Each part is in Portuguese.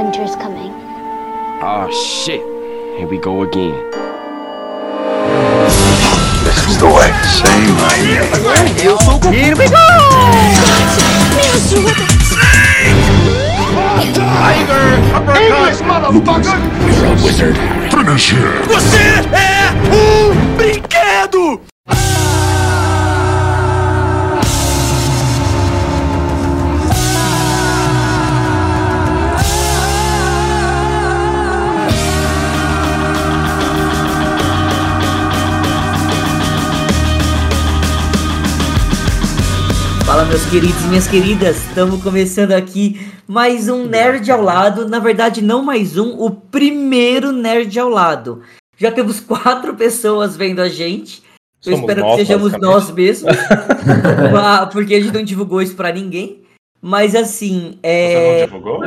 Winter's coming. Oh shit. Here we go again. This is the way. Say my name. Here we go! English, motherfucker! You're a wizard, Harry. Finish him. Você é meus queridos e minhas queridas, estamos começando aqui mais um Nerd ao lado, na verdade não mais um, o primeiro Nerd ao lado. Já temos quatro pessoas vendo a gente, eu Somos espero nós, que sejamos nós mesmos, Ah, porque a gente não divulgou isso pra ninguém. Mas assim, Você é, não divulgou?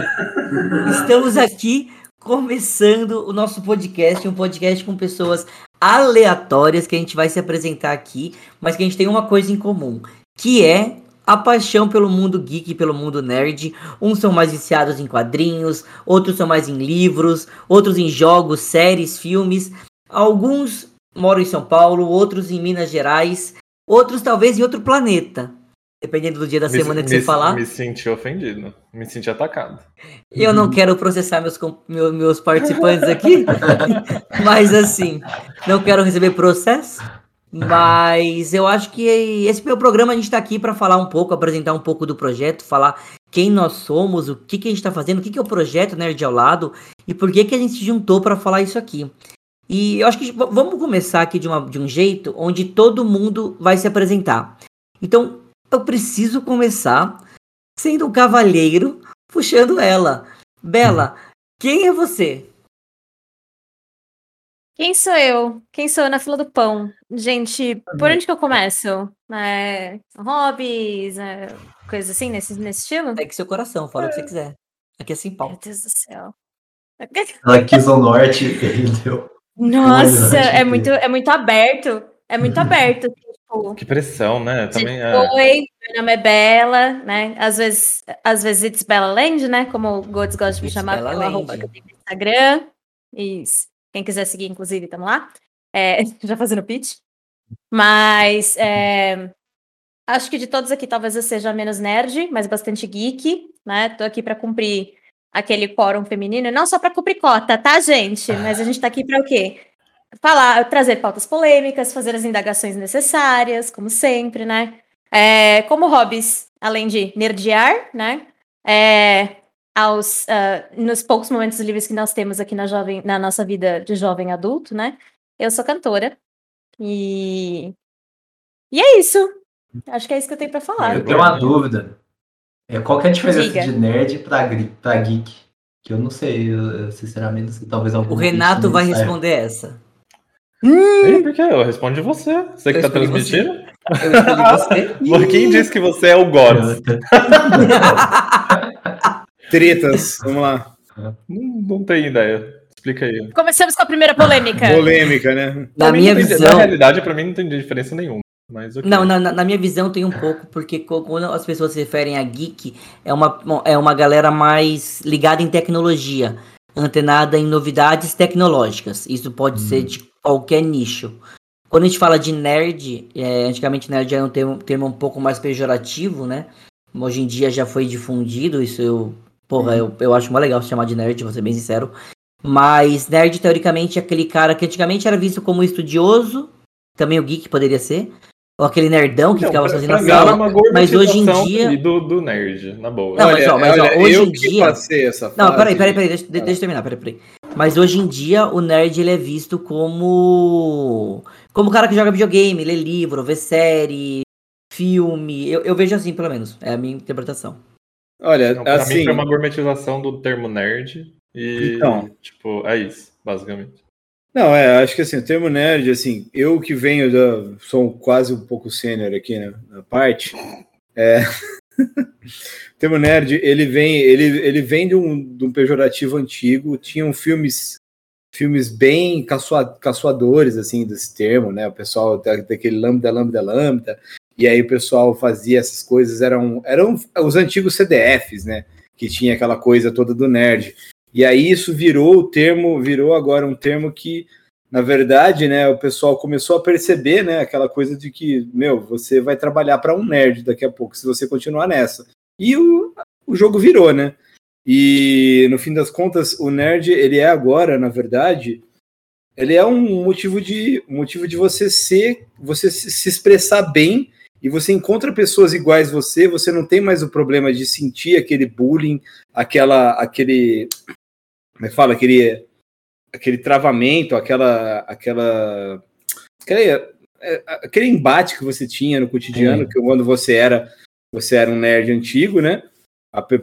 Estamos aqui começando o nosso podcast, um podcast com pessoas aleatórias que a gente vai se apresentar aqui, mas que a gente tem uma coisa em comum, que é a paixão pelo mundo geek e pelo mundo nerd. Uns são mais viciados em quadrinhos, outros são mais em livros, outros em jogos, séries, filmes. Alguns moram em São Paulo, outros em Minas Gerais, outros talvez em outro planeta. Dependendo do dia da semana que você falar. Me senti ofendido. Me senti atacado. Eu não quero processar meus, meus participantes aqui, mas assim, não quero receber processo. Mas eu acho que esse meu programa a gente está aqui para falar um pouco, apresentar um pouco do projeto, falar quem nós somos, o que, que a gente está fazendo, o que, que é o projeto Nerd ao Lado e por que, que a gente se juntou para falar isso aqui. E eu acho que vamos começar aqui de, uma- de um jeito onde todo mundo vai se apresentar. Então, eu preciso começar sendo um cavalheiro puxando ela. Bela, quem é você? Quem sou eu? Quem sou eu na fila do pão? Gente, por onde que eu começo? É, hobbies, é, coisas assim, nesse, nesse estilo? Segue seu coração, fala o que você quiser. Aqui é sem Meu pau. Deus do céu. Ela quis o norte, ele deu. Nossa, é muito, é muito aberto. É muito aberto. assim, tipo, Que pressão, né? Também é. Oi, meu nome é Bela, né? Às vezes, às vezes it's Bella Land, né? Como o Godes gosta de me chamar pela arroba Land. que eu tenho no Instagram. Isso. Quem quiser seguir, inclusive, estamos lá. É, já fazendo pitch. Mas é, acho que de todos aqui, talvez eu seja menos nerd, mas bastante geek, né? Tô aqui para cumprir aquele quórum feminino, não só para cumprir cota, tá, gente? Mas a gente tá aqui para o quê? Falar, trazer pautas polêmicas, fazer as indagações necessárias, como sempre, né? É, como hobbies, além de nerdear, né? É, aos, ah, nos poucos momentos livres que nós temos aqui na, jovem, na nossa vida de jovem adulto, né? Eu sou cantora. E. E é isso. Acho que é isso que eu tenho pra falar. Eu tenho uma dúvida. É, qual que é a diferença Diga. de nerd pra, gri- pra geek? Que eu não sei, eu, sinceramente, não sei. Talvez algum O Renato vai saiba. responder essa. Ih, por quê? Eu respondo você. Você que Eu tá escolhi você. transmitindo? Eu você. Quem disse que você é o God? Tretas, vamos lá. Não, não tenho ideia. Explica aí. Começamos com a primeira polêmica. Polêmica, né? Na Pra minha tem- visão. Na realidade, pra mim não tem diferença nenhuma. Mas ok. Não, na, na- minha visão tem um pouco, porque quando as pessoas se referem a geek, é uma, é uma galera mais ligada em tecnologia, antenada em novidades tecnológicas. Isso pode ser de qualquer nicho. Quando a gente fala de nerd, é, antigamente nerd era um termo, termo um pouco mais pejorativo, né? Hoje em dia já foi difundido, isso eu. Porra, eu, eu acho mó legal se chamar de nerd, vou ser bem sincero. Mas nerd, teoricamente, é aquele cara que antigamente era visto como estudioso, também o geek poderia ser, ou aquele nerdão que Então, ficava sozinho na sala. mas hoje em dia- Do, do nerd, na boa. Não, mas ó, mas ó, hoje eu em que dia- passei essa fase. Não, peraí, peraí, peraí, deixa, de- deixa eu terminar, peraí, peraí. Mas hoje em dia o nerd ele é visto como. como o cara que joga videogame, lê livro, vê série, filme. Eu, eu vejo assim, pelo menos. É a minha interpretação. Olha, Não, pra mim assim, foi uma gourmetização do termo nerd. E, Então. tipo, é isso, basicamente. não, é, acho que assim, o termo nerd, assim, eu que venho da, sou quase um pouco sênior aqui na, na parte, é, o termo nerd, ele vem, ele, ele vem de um, de um pejorativo antigo, tinham filmes filmes bem caçoa, caçoadores, assim, desse termo, né, o pessoal da- daquele lambda, lambda, lambda, e aí o pessoal fazia essas coisas, eram, eram os antigos CDFs, né, que tinha aquela coisa toda do nerd. E aí isso virou o termo, virou agora um termo que, na verdade, né, o pessoal começou a perceber, né, aquela coisa de que, meu, você vai trabalhar para um nerd daqui a pouco, se você continuar nessa. E o, o jogo virou, né? E no fim das contas, o nerd, ele é agora, na verdade, ele é um motivo de motivo de você ser, você se expressar bem e você encontra pessoas iguais você, você não tem mais o problema de sentir aquele bullying, aquela aquele como é que fala, aquele aquele travamento, aquela aquela aquele, é, aquele embate que você tinha no cotidiano, que quando você era você era um nerd antigo, né?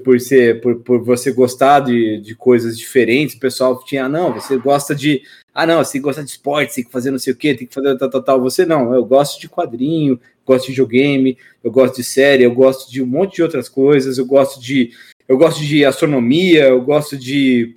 por ser por, por você gostar de, de coisas diferentes, o pessoal tinha, ah, não, você gosta de ah, não, você gosta de esporte, tem que fazer não sei o que, tem que fazer tal, tal, tal. Você não, eu gosto de quadrinho, gosto de videogame, eu gosto de série, eu gosto de um monte de outras coisas, eu gosto de eu gosto de astronomia, eu gosto de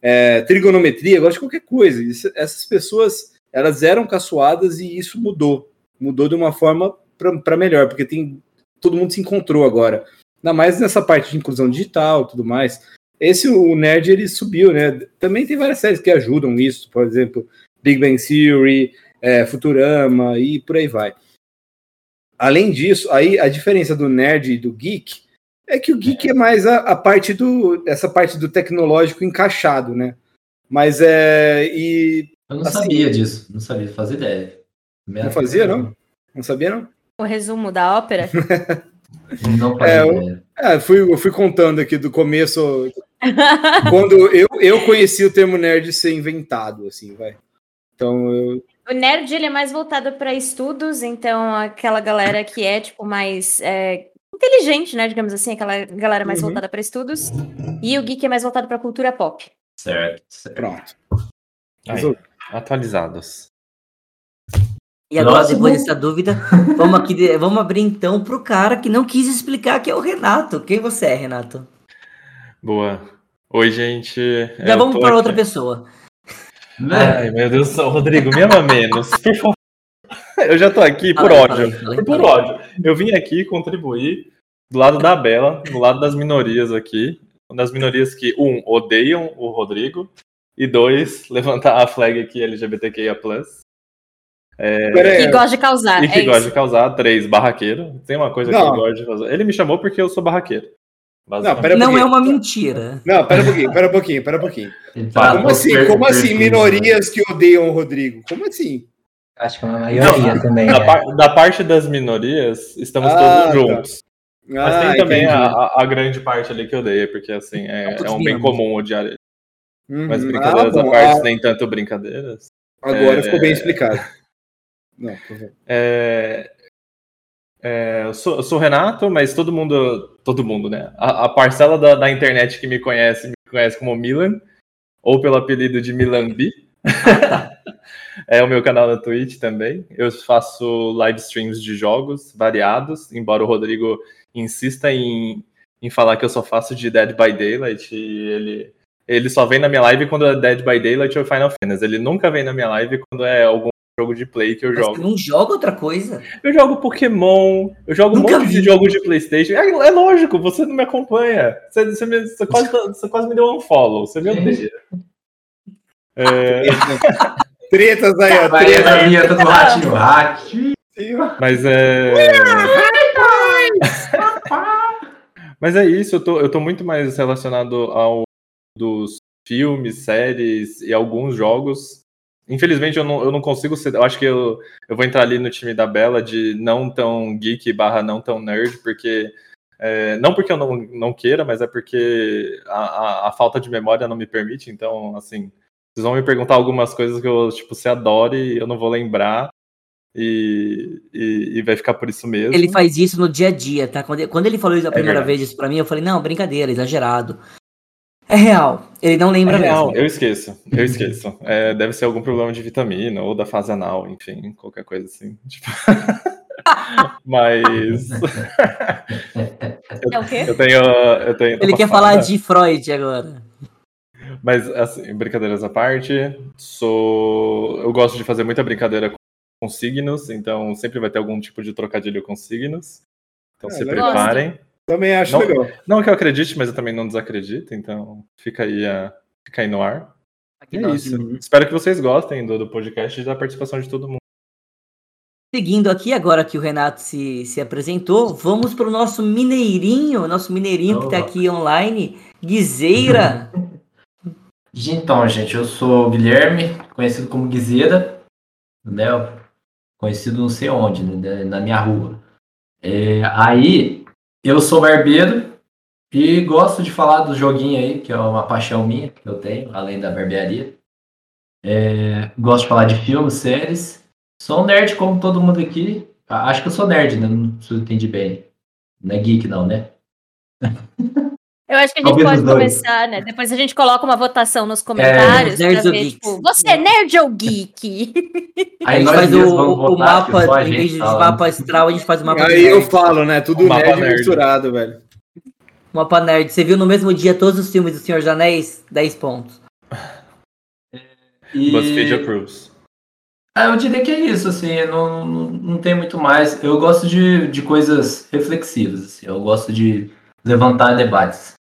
é, trigonometria, eu gosto de qualquer coisa. Essas pessoas, elas eram caçoadas e isso mudou. Mudou de uma forma para melhor, porque tem todo mundo se encontrou agora. Ainda mais nessa parte de inclusão digital tudo mais. Esse, o Nerd, ele subiu, né? Também tem várias séries que ajudam isso, por exemplo, Big Bang Theory, é, Futurama e por aí vai. Além disso, aí a diferença do nerd e do geek é que o geek é, é mais a, a, parte do essa parte do tecnológico encaixado, né? Mas é e eu não assim, sabia disso, não sabia fazer ideia. Minha não fazia não? Não sabia não? O resumo da ópera? não é, eu, é, fui, eu fui contando aqui do começo quando eu, eu conheci o termo nerd ser inventado, assim, vai. Então eu... O nerd ele é mais voltado para estudos, então aquela galera que é tipo mais é, inteligente, né, digamos assim, aquela galera mais uhum. voltada para estudos, e o geek é mais voltado para cultura pop. Certo. certo. Pronto. Aí, atualizados. E agora, Nossa, depois dessa dúvida, vamos, aqui, vamos abrir então para o cara que não quis explicar, que é o Renato. Quem você é, Renato? Boa. Oi, gente. Já vamos para outra pessoa. Ai, meu Deus do céu, Rodrigo, me ama menos, por favor. Eu já tô aqui por falei, ódio. falei, falei, por ódio. Eu vim aqui contribuir do lado da Bela, do lado das minorias aqui. Das minorias que, um, odeiam o Rodrigo, e dois, levantar a flag aqui LGBTQIA. É... E gosta de causar. E que é gosta isso. de causar. Três, barraqueiro. Tem uma coisa Não. que eu gosto de fazer. Ele me chamou porque eu sou barraqueiro. Não, pera um Não é uma mentira. Não, pera um pouquinho, pera um pouquinho, pera um pouquinho. Tá, Como assim? Como assim minorias que odeiam o Rodrigo? Como assim? Acho que é uma maioria também. Da, par- da parte das minorias, estamos Ah, todos juntos. Mas Ah, tem também a, a- grande parte ali que odeia, porque assim, é, é um bem comum odiar ele. Uhum. Mas brincadeiras Ah, à bom, parte, ah, nem tanto brincadeiras. Agora É. ficou bem explicado. Não, por favor. É, é, eu, sou, eu sou o Renato, mas todo mundo, todo mundo, né? A, a parcela da, da internet que me conhece, me conhece como Milan, ou pelo apelido de Milambi. é o meu canal na Twitch também. Eu faço live streams de jogos variados, embora o Rodrigo insista em, em falar que eu só faço de Dead by Daylight e ele, ele só vem na minha live quando é Dead by Daylight ou Final Fantasy. Ele nunca vem na minha live quando é algum jogo de play que eu Mas jogo. você não joga outra coisa? Eu jogo Pokémon, eu jogo Nunca um monte de vi. jogo de Playstation. É, é lógico, você não me acompanha. Você, você me- você quase, você quase me deu um follow, você me odeia. É, Tretas aí, ó. Tretas. a vinheta do Ratinho mas é. Mas é isso, eu tô, eu tô muito mais relacionado ao dos filmes, séries e alguns jogos. Infelizmente eu não, eu não consigo ser. Eu acho que eu, eu vou entrar ali no time da Bela de não tão geek barra não tão nerd, porque. é, não porque eu não, não queira, mas é porque a, a, a falta de memória não me permite. Então, assim, vocês vão me perguntar algumas coisas que eu, tipo, você adore e eu não vou lembrar. E, e, e vai ficar por isso mesmo. Ele faz isso no dia a dia, tá? Quando ele, quando ele falou isso a primeira verdade. vez isso pra mim, eu falei, não, brincadeira, exagerado. É real. Ele não lembra É real, mesmo. eu esqueço, eu esqueço. É, deve ser algum problema de vitamina ou da fase anal, enfim, qualquer coisa assim. Tipo... Mas É o quê? eu tenho. Eu tenho Ele quer falar né? de Freud agora. Mas, assim, brincadeiras à parte, sou. Eu gosto de fazer muita brincadeira com signos, então sempre vai ter algum tipo de trocadilho com signos. Então Ah, se preparem. Também acho Não- legal. Não que eu acredite, mas eu também não desacredito, então fica aí, a, fica aí no ar. Aqui é nós. isso. Espero que vocês gostem do, do podcast e da participação de todo mundo. Seguindo aqui, agora que o Renato se, se apresentou, vamos para o nosso mineirinho, nosso mineirinho que está aqui online, Guizeira. Então, gente, eu sou o Guilherme, conhecido como Guizeira, né? Conhecido não sei onde, né? Na minha rua. É, aí, eu sou barbeiro e gosto de falar do joguinho aí, que é uma paixão minha que eu tenho, além da barbearia. É, gosto de falar de filmes, séries. Sou um nerd como todo mundo aqui. Acho que eu sou nerd, né? Não eu entendi bem. Não é geek, não, né? Eu acho que a gente Talvez pode começar, né? Depois a gente coloca uma votação nos comentários nerds pra ver, tipo, você é nerd ou geek? A Aí gente nós faz o, o votar, mapa, a em gente vez de mapa astral, a gente faz o mapa Aí eu falo, né? Tudo Mapa nerd, nerd. misturado, velho. Mapa nerd. Você viu no mesmo dia todos os filmes do Senhor dos Anéis? 10 pontos. E... BuzzFeed approves. Ah, eu diria que é isso, assim, não, não, não tem muito mais. Eu gosto de, de coisas reflexivas, assim, eu gosto de levantar debates.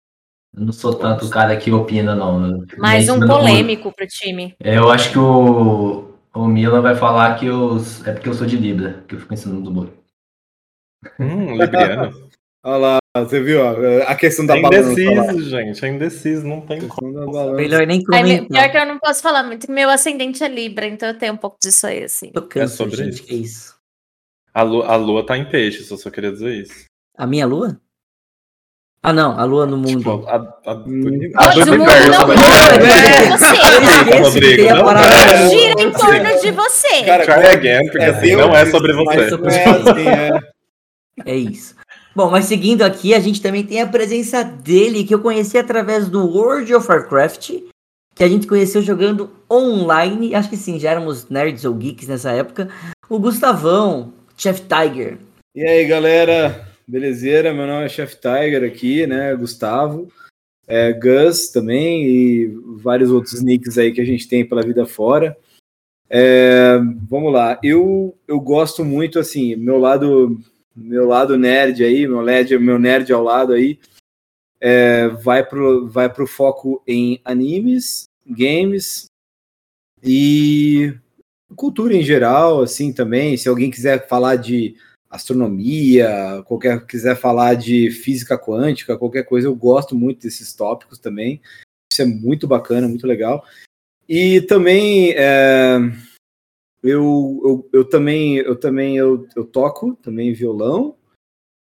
Eu não sou tanto o cara que opina, não. Fico Mais um polêmico pro time. É, Eu acho que o, o Milan vai falar que eu, é porque eu sou de Libra, que eu fico em cima do muro. Hum, Libriano. Olha lá, você viu a questão da É indeciso, gente. É indeciso, não tem como. Melhor nem comentar. pior que eu não posso falar muito, meu ascendente é Libra, então eu tenho um pouco disso aí, assim. Tô canso, sobre gente. isso. Que isso? A lua, a lua tá em peixes, eu só queria dizer isso. A minha lua? Ah, não. A lua no mundo. Tipo, a, a, Hum. a Todos o mundo não gira você. A cara. lua. Gira em torno de você. Cara, Try again, porque assim, Deus, não é sobre você. não é assim, é. É isso. Bom, mas seguindo aqui, a gente também tem a presença dele, que eu conheci através do World of Warcraft, que a gente conheceu jogando online. Acho que sim, já éramos nerds ou geeks nessa época. O Gustavão, Chef Tiger. E aí, galera, belezeira? Meu nome é Chef Tiger aqui, né? Gustavo, é, Gus também e vários outros nicks aí que a gente tem pela vida fora. É, vamos lá, eu, eu gosto muito, assim, meu lado meu lado nerd aí, meu nerd, meu nerd ao lado aí, é, vai pro, vai pro foco em animes, games e cultura em geral, assim, também. Se alguém quiser falar de astronomia, qualquer quiser falar de física quântica, qualquer coisa, eu gosto muito desses tópicos também. Isso é muito bacana, muito legal. E também é, eu, eu, eu também eu também eu, eu toco também violão.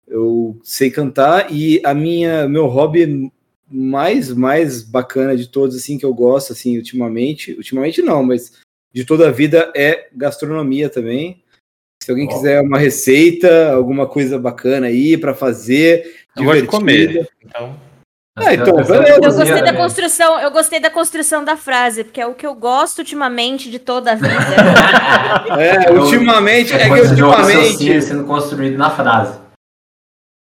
Eu sei cantar e a minha meu hobby mais mais bacana de todos assim que eu gosto assim ultimamente, ultimamente não, mas de toda a vida é gastronomia também. Se alguém Ó. quiser uma receita, alguma coisa bacana aí para fazer, Eu gosto de divertida. comer. Então, Ah, então, Eu- beleza. Eu gostei da construção, eu gostei da construção da frase, porque é o que eu gosto ultimamente de toda a vida. É, Eu- ultimamente, é que de um ultimamente. sendo construído na frase.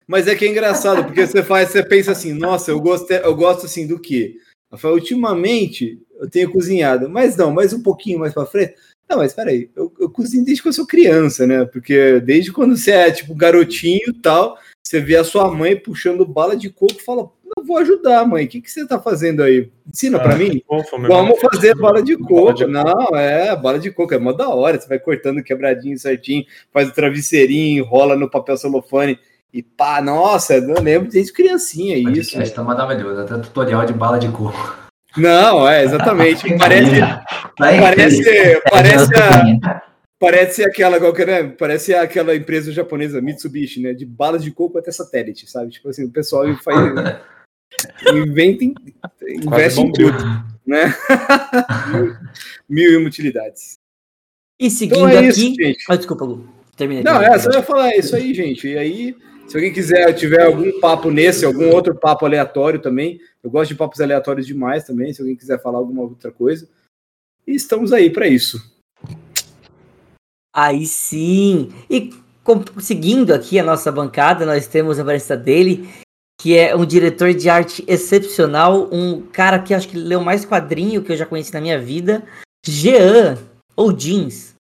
Mas é que é engraçado, porque você faz, você pensa assim, nossa, eu gosto, eu gosto assim do quê? Eu falo, ultimamente eu tenho cozinhado, mas não, mais um pouquinho mais para frente. Não, mas peraí, eu, eu cozinho desde que eu sou criança, né? Porque desde quando você é tipo garotinho e tal, você vê a sua mãe puxando bala de coco e fala, eu vou ajudar, mãe. O que, que você tá fazendo aí? Ensina para Ah, mim. fofo, Vamos fazer bala de coco. de não, é, bala de coco é mó da hora. Você vai cortando quebradinho certinho, faz o travesseirinho, rola no papel celofane e pá, nossa, eu lembro desde criancinha isso. Podcast tá maravilhoso, até tutorial de bala de coco. Não, é, exatamente. Parece, Vai, parece, parece, a, cozinha. parece aquela, é, né? Parece aquela empresa japonesa Mitsubishi, né? De balas de coco até satélite, sabe? Tipo assim, o pessoal faz, inventa, em- investe em tudo, né? mil, e uma utilidades. E seguindo Então é isso, aqui. gente. Ah, desculpa, Lu. Terminei. Não, é, só ia falar isso aí, gente. E aí, se alguém quiser, tiver algum papo nesse, algum outro papo aleatório também, eu gosto de papos aleatórios demais também, se alguém quiser falar alguma outra coisa. E estamos aí para isso. Aí sim. E com- seguindo aqui a nossa bancada, nós temos a presença dele, que é um diretor de arte excepcional, um cara que acho que leu mais quadrinho que eu já conheci na minha vida, Jean, ou Jeans.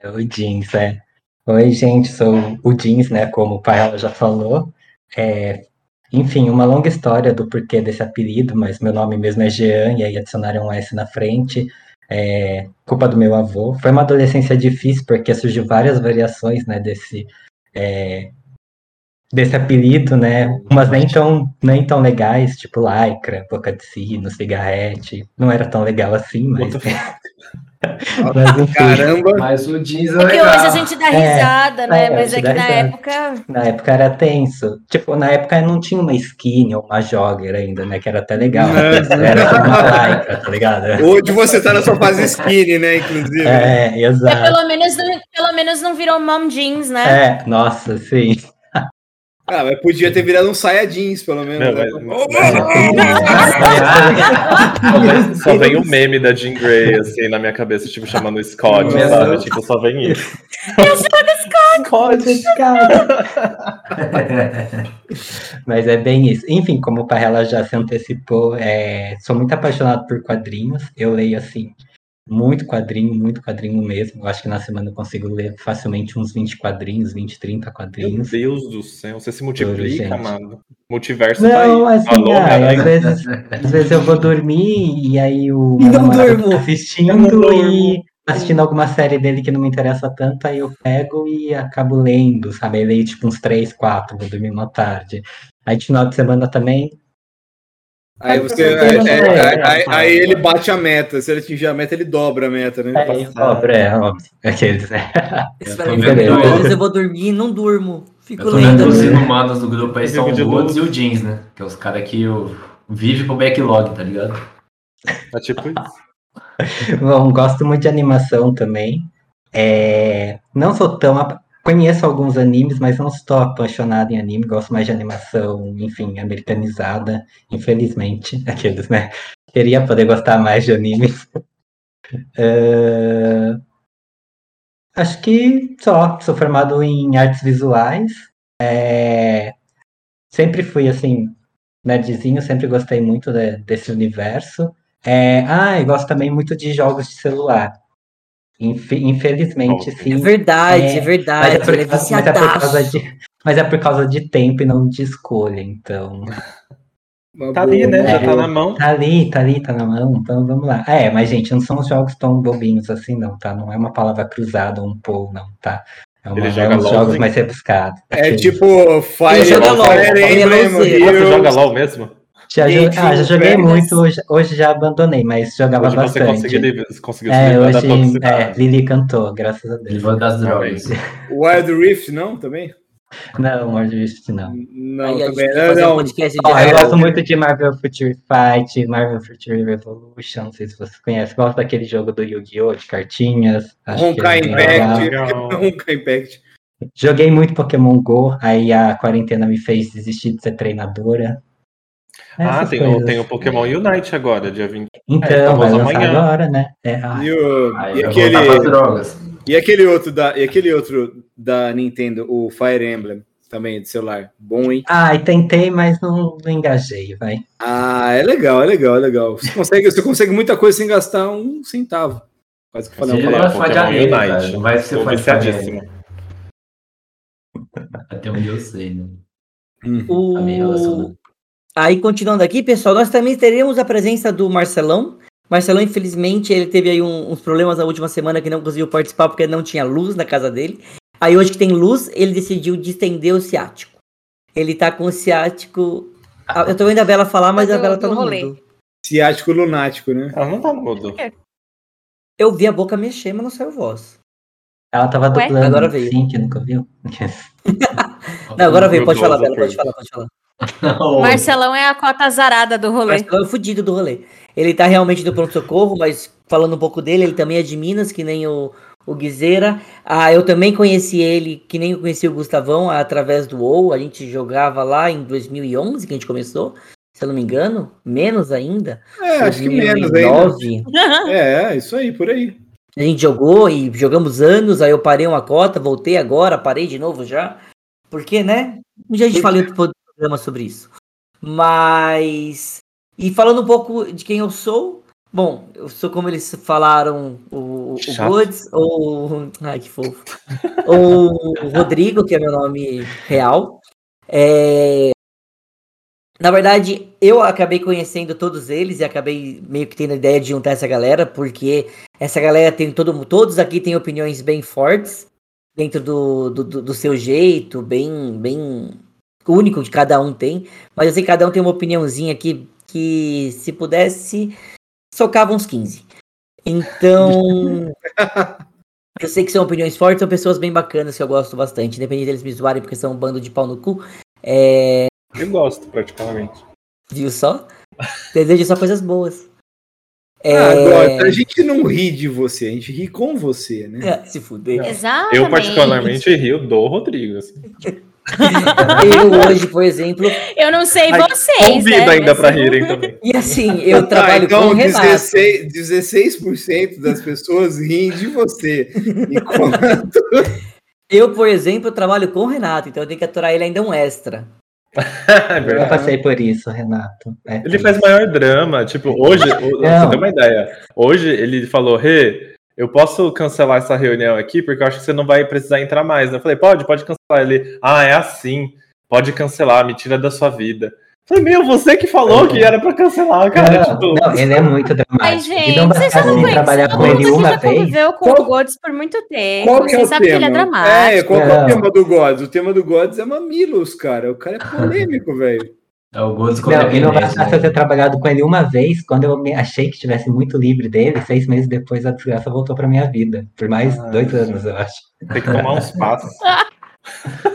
É o Jeans, é. Oi, gente, sou o Jeans, né? Como o Paella já falou. É, enfim, uma longa história do porquê desse apelido, mas meu nome mesmo é Jean, e aí adicionaram um S na frente. É, culpa do meu avô. Foi uma adolescência difícil, porque surgiu várias variações né, desse, é, desse apelido, né? Umas nem tão, nem tão legais, tipo lycra, boca de sino, cigarrete. Não era tão legal assim, mas. Caramba! Mas o jeans é Porque legal. hoje a gente dá É, risada, né? é, Mas é que na risada. época. Na época era tenso. Tipo, na época não tinha uma skin ou uma jogger ainda, né? Que era até legal. Não. Era tipo uma lycra, tá ligado? Hoje você tá na sua fase skinny, né? Inclusive. É, É, exato. pelo, menos, não- pelo menos não virou mom jeans, né? É, nossa, sim. Ah, mas podia ter virado um saia jeans, pelo menos. Não, né? mas- Só vem o meme da Jean Grey, assim, na minha cabeça, tipo, chamando Scott, Meu sabe? Deus. Tipo, só vem isso. Mas é bem isso. Enfim, como o Parrela já se antecipou, é, sou muito apaixonado por quadrinhos. Eu leio, assim, muito quadrinho, muito quadrinho mesmo. Eu acho que na semana eu consigo ler facilmente uns 20 quadrinhos, 20, 30 Meu quadrinhos. Deus do céu, você se multiplica, mano. Multiverso tá Não, aí. assim, ai, caralho. às, vezes, às vezes eu vou dormir e aí o E meu não durmo. tá assistindo Eu não durmo. e assistindo alguma série dele que não me interessa tanto, aí eu pego e acabo lendo, sabe? Aí leio tipo uns três, quatro, vou dormir uma tarde. Aí de final de semana também. Aí, você, eu aí, não aí- aí- aí- ele bate a meta. Se ele atingir a meta, ele dobra a meta, né? É, eu cobro, é, óbvio. Aqueles, né? Aí, vendo- Às vezes eu vou dormir e não durmo. Fico Eu tô lendo. os inumanos do grupo aí são o Woods e o Jeans, né? Que é os caras que o- vive pro backlog, tá ligado? É tipo isso. Bom, gosto muito de animação também. É, não sou tão. Conheço alguns animes, mas não estou apaixonado em anime. Gosto mais de animação, enfim, americanizada. Infelizmente, aqueles, né? Queria poder gostar mais de animes. É, Acho que só. Sou formado em artes visuais. É, Sempre fui, assim, nerdzinho. Sempre gostei muito de- desse universo. É, ah, eu gosto também muito de jogos de celular. Infe- Infelizmente, É sim. verdade, É, é, Mas verdade. é, por é causa, mas é por causa de, mas é por causa de tempo e não de escolha, então. Uma Tá ali, né? uma Já tá na mão. Tá ali, tá ali, tá na mão, então vamos lá. É, mas gente, não são jogos tão bobinhos assim, não, tá? Não é uma palavra cruzada ou um pou, não, tá? É, uma, Ele é joga uns LOL, jogos mais rebuscados. É tipo Fire, Ele joga LOL, Fire é Emblem. Ah, você joga LOL mesmo? Já, jo- ah, já joguei muito, hoje, hoje já abandonei, mas jogava Hoje você bastante. conseguiu, li- conseguiu se É, livrar da hoje é. Lili cantou, graças a Deus. Livro das drogas. Wild Rift, não? Também? Não, World Rift não. Não, Aí também. Não, um não. podcast de Ó, eu É, gosto muito de Marvel Future Fight, Marvel Future Revolution, não sei se vocês conhecem. Gosto daquele jogo do Yu-Gi-Oh! de cartinhas. Honkai é. Impact. Honkai Impact. Joguei muito Pokémon GO, aí a quarentena me fez desistir de ser treinadora. Ah, Essas tem o, tem o Pokémon Unite agora, dia 20. Então, É, lançar amanhã. agora, né? É, ah, E, o, Aí e, aquele, e aquele outro da, e aquele outro da Nintendo, o Fire Emblem, também de celular. Bom, hein? Ai, tentei, mas não, não engajei, vai. Ah, é legal, é legal, é legal. Você consegue, você consegue muita coisa sem gastar um centavo. Quase que falei Ele uma não palavra. é fã de anime. Unite. Não vai ser de viciadíssimo. Até onde eu sei, né? Hum. O... Aí, continuando aqui, pessoal, nós também teremos a presença do Marcelão. Marcelão, infelizmente, ele teve aí um- uns problemas na última semana que não conseguiu participar porque não tinha luz na casa dele. Aí, hoje que tem luz, ele decidiu distender o ciático. Ele tá com o ciático. Ah, Eu tô vendo a Bela falar, mas Do- a Bela tá do no rolê. mundo. Ciático lunático, né? Ah, não tá mudo. Eu vi a boca mexer, mas não saiu voz. Ela tava dublando Agora veio. sim, que nunca viu. Não, agora veio, pode falar, Bela, pode falar, pode falar. Não, Marcelão é a cota azarada do rolê. Marcelão é o fudido do rolê. Ele tá realmente do pronto-socorro, mas falando um pouco dele, ele também é de Minas, que nem o, o Guizeira. Ah, eu também conheci ele, que nem eu conheci o Gustavão, através do WoW. A gente jogava lá em 2011, que a gente começou, se eu não me engano. Menos ainda. É, acho que menos ainda. 2009. É, isso aí, por aí. A gente jogou e jogamos anos, aí eu parei uma cota, voltei agora, parei de novo já. Porque, né? Um dia a gente falou programa sobre isso. Mas. E falando um pouco de quem eu sou. Bom, eu sou como eles falaram, o, o. Woods, ou. Ai, que fofo. ou o Rodrigo, que é meu nome real. É, Na verdade, eu acabei conhecendo todos eles e acabei meio que tendo a ideia de juntar essa galera, porque essa galera tem todo, todos aqui têm opiniões bem fortes dentro do, do, do- do seu jeito, bem, bem único que cada um tem. Mas eu sei que cada um tem uma opiniãozinha aqui que, se pudesse, socava uns 15. Então, eu sei que são opiniões fortes, são pessoas bem bacanas que eu gosto bastante, independente deles me zoarem porque são um bando de pau no cu. É, Eu gosto, particularmente. viu só? Desejo só coisas boas. É, Ah, agora, a gente não ri de você, a gente ri com você, né? é, se fuder. Exatamente. Eu, particularmente, rio do Rodrigo. assim. Eu hoje, por exemplo, Eu não sei Ai, vocês, Convido né? ainda pra rirem também. e assim, eu trabalho ah, então com o Renato. 16%, 16% das pessoas riem de você. Enquanto Eu, por exemplo, trabalho com o Renato, então eu tenho que aturar ele ainda um extra. É Eu passei por isso, Renato. É Ele triste. faz maior drama. Tipo, hoje, você ter uma ideia. Hoje ele falou, Rê, eu posso cancelar essa reunião aqui, porque eu acho que você não vai precisar entrar mais. né? Eu falei, pode, pode cancelar. Ele, ah, é assim. Pode cancelar, me tira da sua vida. Eu falei, meu, você que falou que era pra cancelar, cara. Não, tipo, não, ele é muito dramático. Ai, e gente, não vocês não conhecem. trabalhar com ele uma já vez. conviveu com Qual- o Gods por muito tempo. qual que é Você o sabe que ele é tema? dramático. É, qual que é o tema do Gods? O tema do Gods é mamilos, cara. O cara é polêmico, velho. É o Não, e não eu né? ter trabalhado com ele uma vez, quando eu me achei que estivesse muito livre dele, seis meses depois a desgraça voltou pra minha vida. Por mais Ah. dois anos, eu acho. tem que tomar uns passos.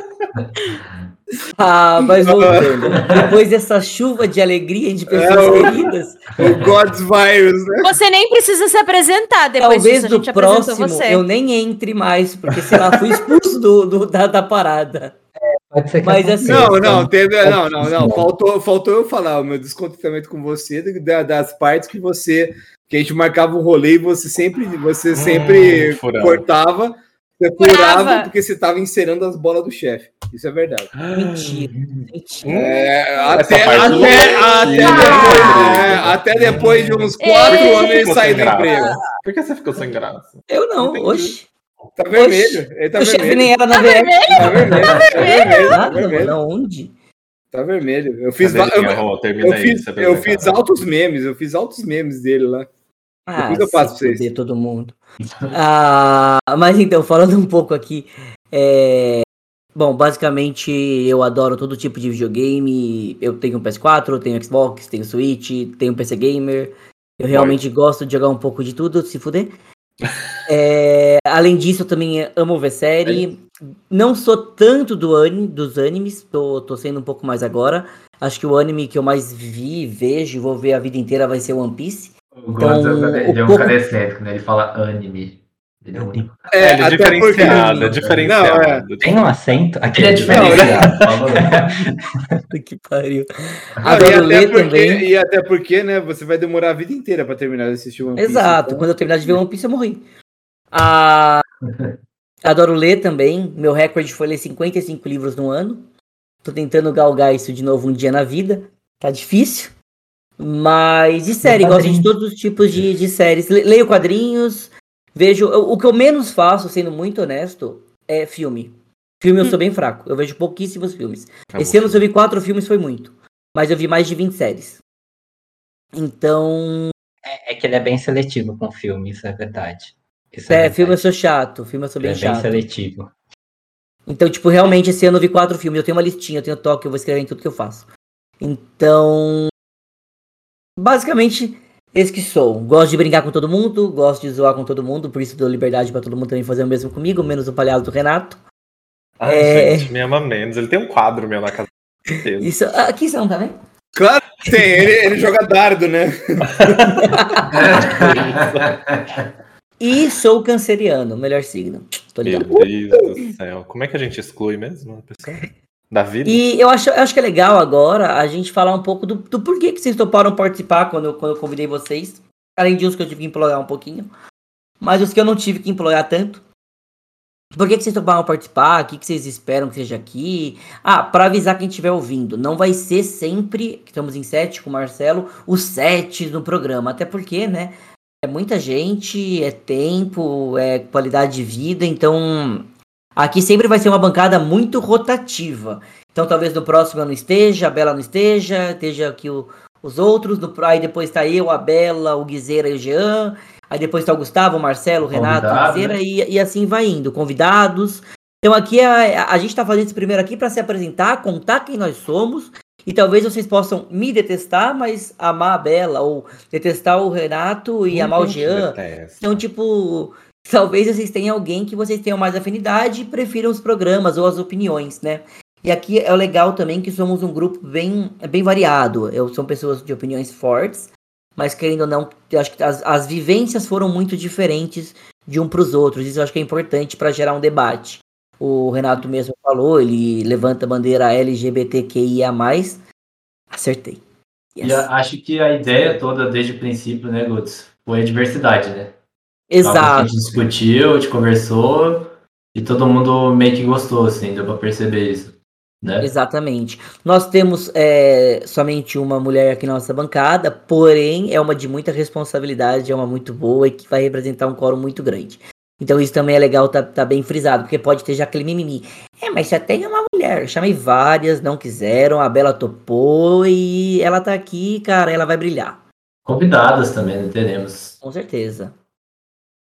Ah, mas voltando. Depois dessa chuva de alegria de pessoas É, o- queridas, O Gods Virus, né? Você nem precisa se apresentar depois talvez disso. A do próximo você. eu nem entre mais, porque sei lá, fui expulso do, do- da, da parada. Pode ser que Mas assim- Não, não, teve, não, não, não. Não. Faltou, faltou eu falar o meu descontentamento com você da- das partes que você que a gente marcava o rolê e você sempre, você sempre furava. cortava, você Furava. porque você estava encerando as bolas do chefe. Isso é verdade. Mentira, mentira. É, até, Ah! depois, é, até depois de uns quatro Ei. anos ele sem do emprego. Por que você ficou sem graça? Eu não, Entendi. Tá vermelho. Ele tá o chefe vermelho. nem era na VR. Tá vermelho. Tá vermelho. Tá Nada, vermelho. aonde? Tá vermelho. Eu fiz, Cadê eu, eu aí, fiz, eu fiz altos memes. Eu fiz altos memes dele lá. Ah, Depois eu passo pra vocês. todo mundo. Ah, mas então, falando um pouco aqui. é, Bom, basicamente eu adoro todo tipo de videogame. Eu tenho um PS4, eu tenho Xbox, tenho Switch, tenho PC Gamer. Eu realmente gosto de jogar um pouco de tudo, se fuder. É, além disso, eu também amo ver série. Não sou tanto do anime, dos animes, tô, tô sendo um pouco mais agora. Acho que o anime que eu mais vi, vejo e vou ver a vida inteira vai ser One Piece. O Então, ele é um pouco- cara excêntrico, né? Ele fala anime. Ele é único. É, ele é diferenciado, porque- é diferenciado. Tem um acento aqui. Ele é diferenciado. que pariu. Não, e, Adoro até ler porque, também. e até porque, né, você vai demorar a vida inteira pra terminar de assistir One Piece. Exato, então- quando eu terminar de ver One Piece eu morri. Ah, adoro ler também. Meu recorde foi ler 55 livros no ano. Tô tentando galgar isso de novo um dia na vida. Tá difícil. Mas de série, gosto de todos os tipos de, de séries. Le- Leio quadrinhos, vejo. O que eu menos faço, sendo muito honesto, é filme. Filme eu sou bem fraco. Eu vejo pouquíssimos filmes. Esse ano, se eu vi quatro filmes, foi muito. Mas eu vi mais de 20 séries. Então, É, é que ele é bem seletivo com filme, isso é verdade. Isso É, verdade. filme eu sou chato, filme eu sou bem é bem chato. seletivo. Então, tipo, realmente esse ano eu vi quatro filmes, eu tenho uma listinha, eu tenho toque, eu vou escrever em tudo que eu faço. Então, basicamente, esse que sou. Gosto de brincar com todo mundo, gosto de zoar com todo mundo, por isso dou liberdade pra todo mundo também fazer o mesmo comigo, menos o palhaço do Renato. Ai, É. gente, me ama menos. Ele tem um quadro meu na casa. Isso, ah, aqui você não tá vendo? Claro que tem, ele, ele joga dardo, né? E sou canceriano, melhor signo. Tô Meu ligado. Deus do céu. Como é que a gente exclui mesmo a pessoa? Da vida? E eu acho, eu acho que é legal agora a gente falar um pouco do, do porquê que vocês toparam participar quando eu, quando eu convidei vocês. Além de uns que eu tive que implorar um pouquinho. Mas os que eu não tive que implorar tanto. Por que, que vocês toparam participar? O que, que vocês esperam que seja aqui? Ah, para avisar quem estiver ouvindo, não vai ser sempre, que estamos em sete com o Marcelo, os sete no programa. Até porque, né? É muita gente, é tempo, é qualidade de vida, então Aqui sempre vai ser uma bancada muito rotativa. Então talvez no próximo eu não esteja, a Bela não esteja, esteja aqui o, os outros, no, aí depois tá eu, a Bela, o Guizeira e o Jean, aí depois tá o Gustavo, o Marcelo, o Renato, o Convidado, Guizeira, né? e, e assim vai indo, convidados. Então aqui a, a gente tá fazendo isso primeiro aqui para se apresentar, contar quem nós somos, e talvez vocês possam me detestar, mas amar a Bela, ou detestar o Renato e amar o Jean. Então, tipo, talvez vocês tenham alguém que vocês tenham mais afinidade e prefiram os programas ou as opiniões, né? E aqui é o legal também que somos um grupo bem, bem variado. Eu, são pessoas de opiniões fortes, mas querendo ou não, eu acho que as, as vivências foram muito diferentes de um para os outros. Isso eu acho que é importante para gerar um debate. O Renato mesmo falou, ele levanta a bandeira LGBTQIA. Acertei. E Yes. a- acho que a ideia toda desde o princípio, né, Guts, foi a diversidade, né? Que A Exato. gente discutiu, a gente conversou e todo mundo meio que gostou, assim, deu pra perceber isso, né? Exatamente. Nós temos é, somente uma mulher aqui na nossa bancada, porém é uma de muita responsabilidade, é uma muito boa e que vai representar um quórum muito grande. Então isso também é legal, tá, tá bem frisado, porque pode ter já aquele mimimi. É, mas já tem uma mulher. Chamei várias, não quiseram, a Bela topou e ela tá aqui, cara, ela vai brilhar. Convidadas também, né, teremos. Com certeza.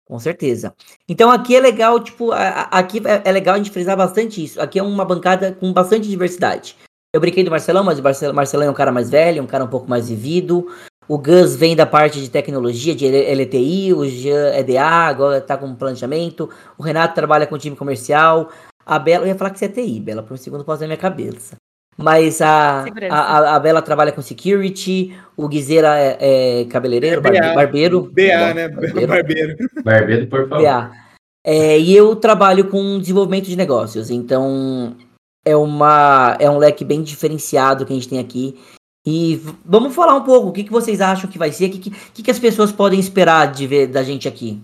Com certeza. Então aqui é legal, tipo, a- a- aqui é, é legal a gente frisar bastante isso. Aqui é uma bancada com bastante diversidade. Eu brinquei do Marcelão, mas o Marcel- Marcelão é um cara mais velho, um cara um pouco mais vivido. O Gus vem da parte de tecnologia, de LTI, o Jean é DA, agora tá com planejamento. O Renato trabalha com time comercial. A Bela, eu ia falar que você é TI, Bela, por um segundo passa na minha cabeça. Mas a, a, a- Bela trabalha com security, o Guizeira é, é cabeleireiro, É barbe- BA. barbeiro. BA, né? barbeiro. Barbeiro. Barbeiro, por favor. BA. É, e eu trabalho com desenvolvimento de negócios, então é, uma, é um leque bem diferenciado que a gente tem aqui. E vamos falar um pouco, o que, que vocês acham que vai ser, o que, que, que que as pessoas podem esperar de ver da gente aqui?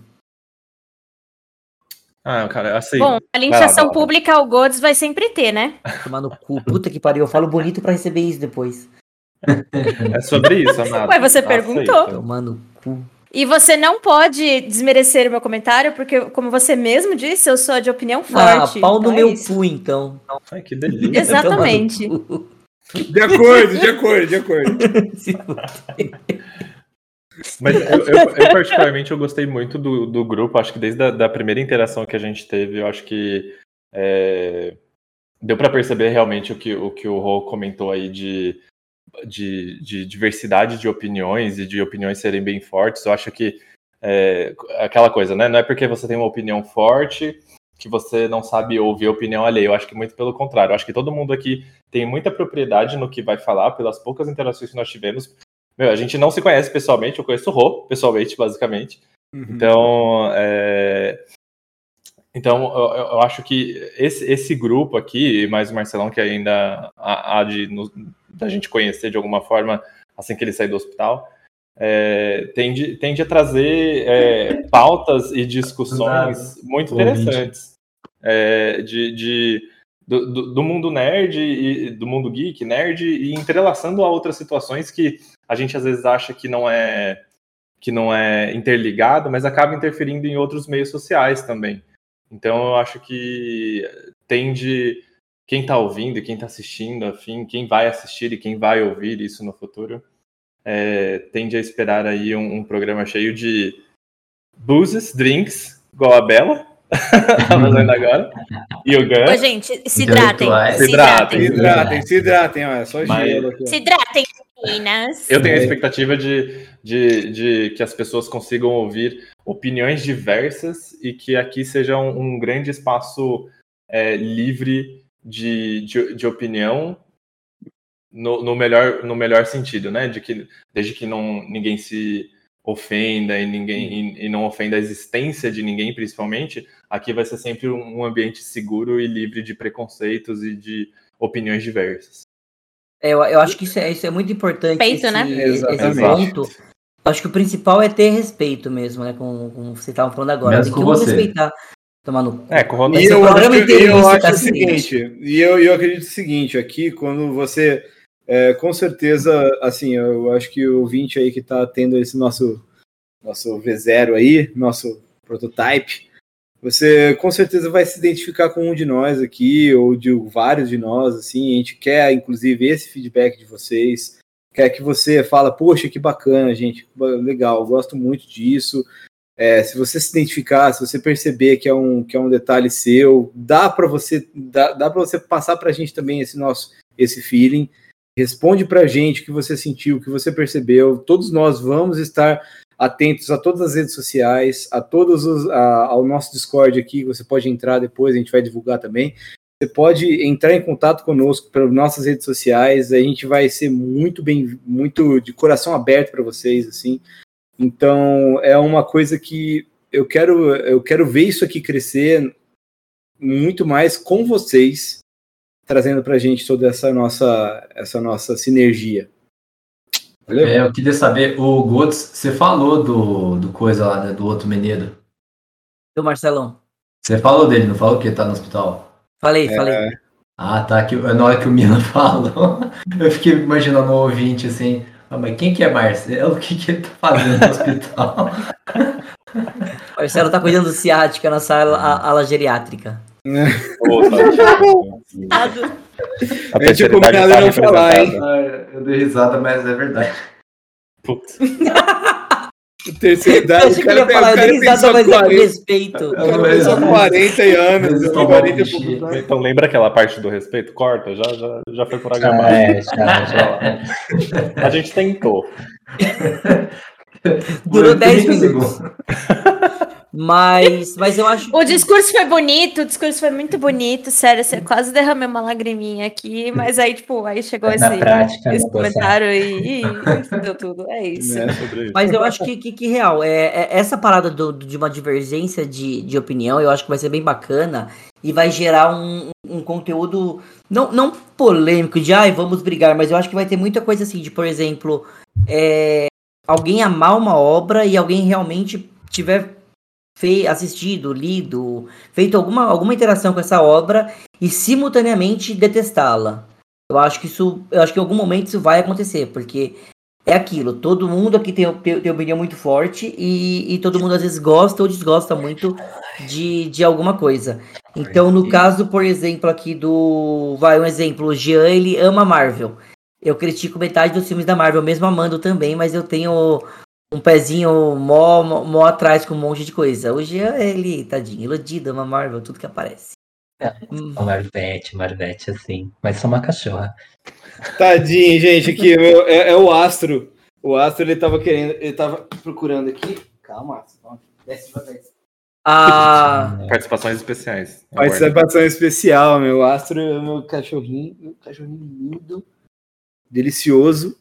Ah, cara, assim. Bom, a linchação pública ao Gods vai sempre ter, né? Tomar no cu, puta que pariu, eu falo bonito pra receber isso depois. É sobre isso, Amado. Ué, você perguntou. Tomar no cu. E você não pode desmerecer o meu comentário, porque, como você mesmo disse, eu sou de opinião forte. Ah, pau no então é meu isso. cu, então. Ai, que delícia. Exatamente. De acordo, de acordo, de acordo. Mas eu, eu- eu, particularmente, eu gostei muito do, do grupo. Acho que desde a da primeira interação que a gente teve, eu acho que é, deu para perceber realmente o que o, que o Rô comentou aí de, de, de diversidade de opiniões e de opiniões serem bem fortes. Eu acho que é, aquela coisa, né? Não é porque você tem uma opinião forte que você não sabe ouvir a opinião alheia. Eu acho que muito pelo contrário. Eu acho que todo mundo aqui tem muita propriedade no que vai falar, pelas poucas interações que nós tivemos. Meu, a gente não se conhece pessoalmente, eu conheço o Rô pessoalmente, basicamente. Uhum. Então, é, então eu, eu acho que esse, esse grupo aqui, mais o Marcelão, que ainda há há de nos- da gente conhecer de alguma forma assim que ele sair do hospital, é, tende, tende a trazer é, pautas e discussões muito interessantes é, de, de- do, do- do mundo nerd e do mundo geek, nerd, e entrelaçando a outras situações que a gente às vezes acha que não é que não é interligado, mas acaba interferindo em outros meios sociais também. Então eu acho que tende quem está ouvindo, e quem está assistindo, afim, quem vai assistir e quem vai ouvir isso no futuro, é, tende a esperar aí um, um programa cheio de boozes, drinks, igual a Bela, tá fazendo agora, e o Ô, Gun. gente, se hidratem. Intelectuais. Se Se hidratem. Se hidratem. hidratem, se hidratem, olha, só Mas- gelo aqui. ó. Se hidratem, meninas. Eu tenho a É. expectativa de, de, de que as pessoas consigam ouvir opiniões diversas e que aqui seja um, um grande espaço é, livre de, de, de opinião no, no, melhor, no melhor sentido, né? De que, desde que não, ninguém se ofenda e, ninguém, e, e não ofenda a existência de ninguém, principalmente, aqui vai ser sempre um, ambiente seguro e livre de preconceitos e de opiniões diversas. É, eu, eu acho que isso é, isso é muito importante. Respeito, esse, né? esse Exatamente. ponto. Eu acho que o principal é ter respeito mesmo, né? Como, como vocês estavam falando agora. Mesmo Tem que com um você. respeitar. Tomar no cu. É, corona E eu, acho, e eu isso, acho o seguinte, e eu, eu acredito o seguinte, aqui, quando você, é, com certeza, assim, eu acho que o ouvinte aí que tá tendo esse nosso, nosso V0 aí, nosso prototype, você com certeza vai se identificar com um de nós aqui, ou de vários de nós, assim, a gente quer, inclusive, esse feedback de vocês, quer que você fala, poxa, que bacana, gente, legal, gosto muito disso, é, se você se identificar, se você perceber que é um, que é um detalhe seu, dá para você dá, dá para você passar para a gente também esse nosso esse feeling. Responde para a gente o que você sentiu, o que você percebeu. Todos nós vamos estar atentos a todas as redes sociais, a todos os, a, ao nosso Discord aqui. Você pode entrar depois, a gente vai divulgar também. Você pode entrar em contato conosco pelas nossas redes sociais. A gente vai ser muito bem, muito de coração aberto para vocês, assim. Então é uma coisa que eu quero, eu quero ver isso aqui crescer muito mais com vocês, trazendo para a gente toda essa nossa, essa nossa sinergia. Valeu? É, eu queria saber, o Godes, você falou do, do coisa lá, né, do outro Menedo. Do Marcelão. Você falou dele, não falou que tá no hospital? Falei, é... falei. Ah, tá. Que, na hora que o Milan falou, eu fiquei imaginando o ouvinte assim. Ah, mas quem que é Marcelo? O que, que ele tá fazendo no hospital? Marcelo tá cuidando do ciática na sala a, ala geriátrica. A é tipo combinado tá não falar, hein? Eu dei risada, mas é verdade. Putz. Terceira idade, eu achei que ele ia falar, eu dei risada, mas é com respeito. Eu 40 anos. 40 então lembra aquela parte do respeito? Corta, já, já, já foi programado. É, já, já. A gente tentou. Durou 10 minutos. Mas, mas eu acho. O discurso foi bonito, o discurso foi muito bonito, sério. Você quase derramei uma lagriminha aqui, mas aí, tipo, aí chegou esse, prática, esse comentário e, e, deu tudo. É isso. É, mas eu acho que, que, que real, é, é, essa parada do, de uma divergência de, de opinião, eu acho que vai ser bem bacana e vai gerar um, um conteúdo não, não polêmico de ai, vamos brigar, mas eu acho que vai ter muita coisa assim, de, por exemplo, é, alguém amar uma obra e alguém realmente tiver fe assistido, lido, feito alguma, alguma interação com essa obra e simultaneamente detestá-la. Eu acho que isso, eu acho que em algum momento isso vai acontecer, porque é aquilo, todo mundo aqui tem, tem opinião muito forte e, e todo mundo às vezes gosta ou desgosta muito de, de alguma coisa. Então, no caso, por exemplo, aqui do. Vai, um exemplo, o Jean, ele ama Marvel. Eu critico metade dos filmes da Marvel, mesmo amando também, mas eu tenho um pezinho mó, mó, atrás com um monte de coisa. Hoje é ele, tadinho, iludido, uma Marvel, tudo que aparece. É, uma Marvete, Marvete, assim. Mas só uma cachorra. Tadinho, gente, aqui é, é, o Astro. O Astro, ele tava querendo, ele tava procurando aqui. Calma, Astro, desce devagar. Ah, participações especiais. Participação especial, meu Astro, meu cachorrinho, meu cachorrinho lindo, delicioso.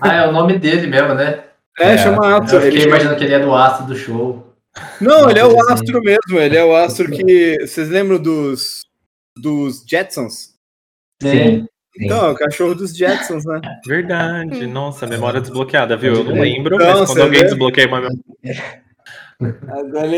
Ah, é o nome dele mesmo, né? É, é chama Astro. Eu fiquei ele imaginando que ele é do Astro do show. Não, ele é o Astro mesmo. Ele é o Astro que. Vocês lembram dos, dos Jetsons? Sim. Então, é o cachorro dos Jetsons, né? Verdade. Nossa, memória desbloqueada, viu? Eu não lembro, então, mas quando alguém vê? desbloqueia uma memória.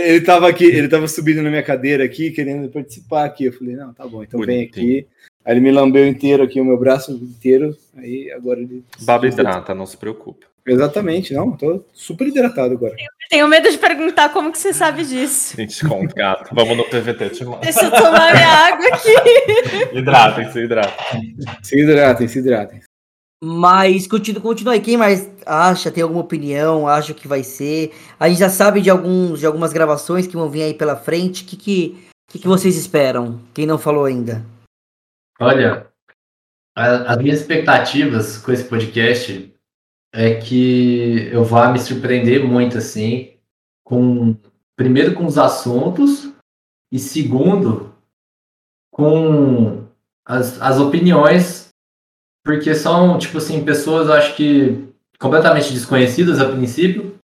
Ele tava aqui, ele tava subindo na minha cadeira aqui, querendo participar aqui. Eu falei, não, tá bom, então Bonitinho. vem aqui. Aí ele me lambeu inteiro aqui, o meu braço inteiro. Aí agora ele. Baba hidrata, não se preocupe. Exatamente, não, tô super hidratado agora. Tenho medo de perguntar como que você sabe disso. Gato. Vamos no PVT, te mando. Deixa eu tomar minha água aqui. hidratem, se hidratem. Se hidratem, se hidratem. Mas continua, continua aí. Quem mais acha, tem alguma opinião, acha que vai ser? A gente já sabe de, alguns, de algumas gravações que vão vir aí pela frente. O que, que, que, que vocês esperam? Quem não falou ainda? Olha, as minhas expectativas com esse podcast é que eu vá me surpreender muito, assim, com primeiro com os assuntos e segundo com as, as opiniões, porque são, tipo assim, pessoas, acho que completamente desconhecidas a princípio,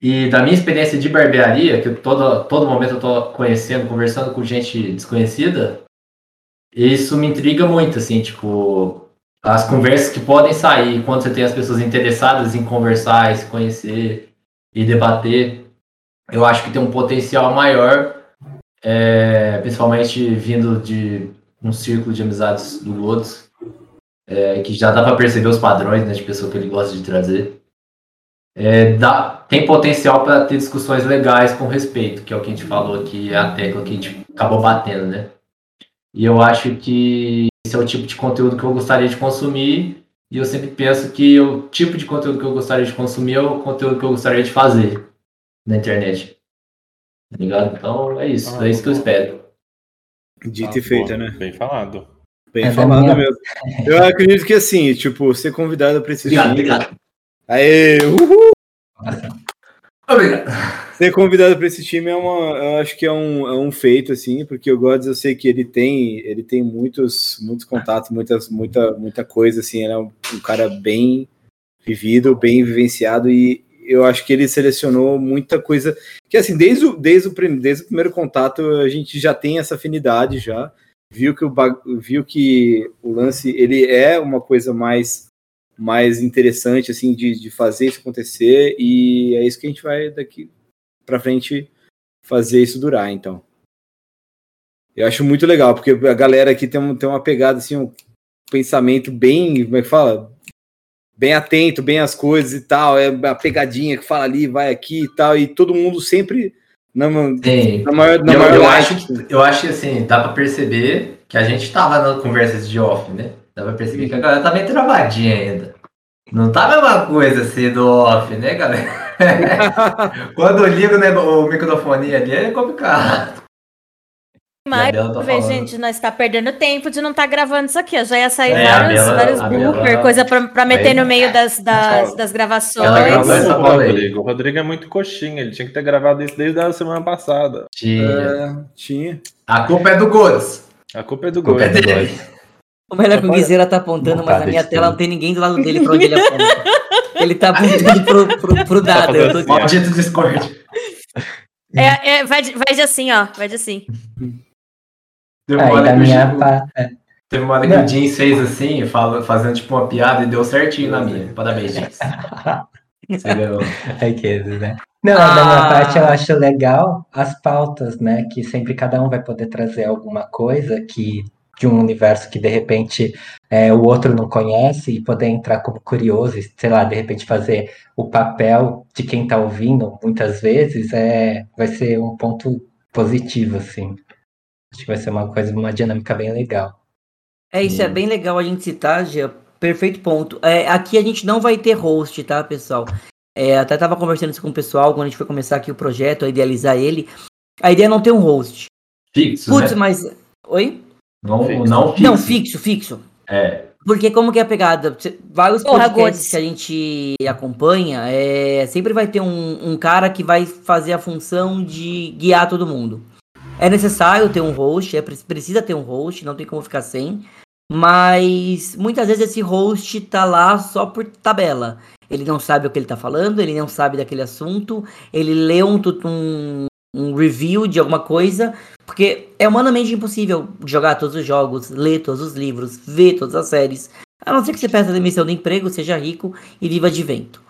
e da minha experiência de barbearia, que todo, todo momento eu tô conhecendo, conversando com gente desconhecida, isso me intriga muito, assim, tipo, as conversas que podem sair quando você tem as pessoas interessadas em conversar, se conhecer e debater, eu acho que tem um potencial maior, é, principalmente vindo de um círculo de amizades do Lodos, é, que já dá para perceber os padrões né, de pessoa que ele gosta de trazer. é, dá, tem potencial para ter discussões legais com respeito, que é o que a gente falou aqui, é a tecla que a gente acabou batendo, né? E eu acho que esse é o tipo de conteúdo que eu gostaria de consumir, e eu sempre penso que o tipo de conteúdo que eu gostaria de consumir é o conteúdo que eu gostaria de fazer na internet. Tá ligado? Então é isso, Ah, é isso que eu espero. Dito Ah, e feito, né? Bem falado. Bem É falado minha- mesmo. Eu acredito que assim, tipo, ser convidado para esse Obrigado, obrigado. Aê, uhul! Obrigado. Ser convidado para esse time é uma, eu acho que é um, é um feito assim, porque o Gods eu sei que ele tem, ele tem muitos, muitos contatos, muitas, muita, muita coisa assim, ele é um, um cara bem vivido, bem vivenciado e eu acho que ele selecionou muita coisa que assim desde o, desde o, desde o primeiro contato a gente já tem essa afinidade já. Viu que o viu que o lance ele é uma coisa mais mais interessante assim de, de fazer isso acontecer e é isso que a gente vai daqui para frente fazer isso durar então eu acho muito legal porque a galera aqui tem, um, tem uma pegada assim um pensamento bem como é que fala bem atento bem às coisas e tal é a pegadinha que fala ali vai aqui e tal e todo mundo sempre na, Sim. na maior, na eu, maior eu acho que, eu acho que assim, dá pra perceber que a gente tava na conversas de off, né? Dá pra perceber que a galera tá bem travadinha ainda. Não tá a mesma coisa assim do off, né, galera? Quando eu ligo né, o microfone ali é complicado. Mas, tá gente, nós tá perdendo tempo de não estar gravando isso aqui. ó. Já ia sair É, vários, Bela- vários a Bela- blooper, coisa pra, pra meter Aí- no meio das, das, das gravações. Ela o. Rodrigo, o Rodrigo é muito coxinha, ele tinha que ter gravado isso desde a semana passada. Tinha. É, tinha A culpa é do Godes. A culpa é do é Gomes. O melhor que o Guizeira tá apontando, mas na minha tela não tem ninguém do lado dele pra onde ele aponta. Ele tá apontando pro, pro, pro dado. eu tô. Maldito Discord. É, é, vai, de, vai de assim, ó. Vai de assim. Teve Aí uma hora da que o minha pa- é, Teve uma hora que o Jeans fez assim, fala- fazendo tipo uma piada e deu certinho na minha. Parabéns, Jeans. Você ganhou. riquezas, né? Não, da minha Ah. parte eu acho legal as pautas, né? Que sempre cada um vai poder trazer alguma coisa que de um universo que de repente é, o outro não conhece e poder entrar como curioso, e, sei lá, de repente fazer o papel de quem tá ouvindo, muitas vezes, é, vai ser um ponto positivo, assim. Acho que vai ser uma coisa, uma dinâmica bem legal. É, isso é bem legal a gente citar, Gia. Perfeito ponto. É, aqui a gente não vai ter host, tá, pessoal? É, até tava conversando isso com o pessoal quando a gente foi começar aqui o projeto, a idealizar ele. A ideia é não ter um host. Fixo, Putz, né? mas. Oi? Não, Fixo. não fixo. Não, fixo, fixo. É. Porque como que é a pegada? Vários Porra, podcasts Godes. que a gente acompanha, é, sempre vai ter um, um cara que vai fazer a função de guiar todo mundo. É necessário ter um host, é, pre- precisa ter um host, não tem como ficar sem. Mas muitas vezes esse host tá lá só por tabela. Ele não sabe o que ele tá falando, ele não sabe daquele assunto, ele lê um, um, um review de alguma coisa, porque é humanamente impossível jogar todos os jogos, ler todos os livros, ver todas as séries. A não ser que você peça demissão do emprego, seja rico e viva de vento.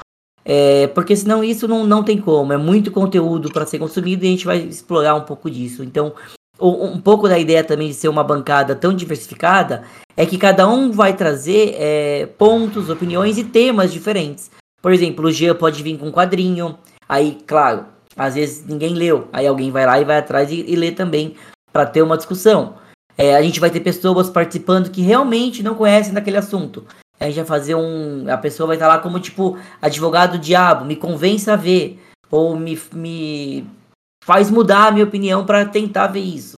É, porque senão isso não, não tem como. É muito conteúdo para ser consumido e a gente vai explorar um pouco disso. Então, um pouco da ideia também de ser uma bancada tão diversificada é que cada um vai trazer é, pontos, opiniões e temas diferentes. Por exemplo, o Jean pode vir com um quadrinho, aí, claro, às vezes ninguém leu, aí alguém vai lá e vai atrás e, e lê também para ter uma discussão. É, a gente vai ter pessoas participando que realmente não conhecem daquele assunto. A gente vai fazer um. A pessoa vai estar lá como tipo advogado diabo, me convença a ver. Ou me, me faz mudar a minha opinião para tentar ver isso.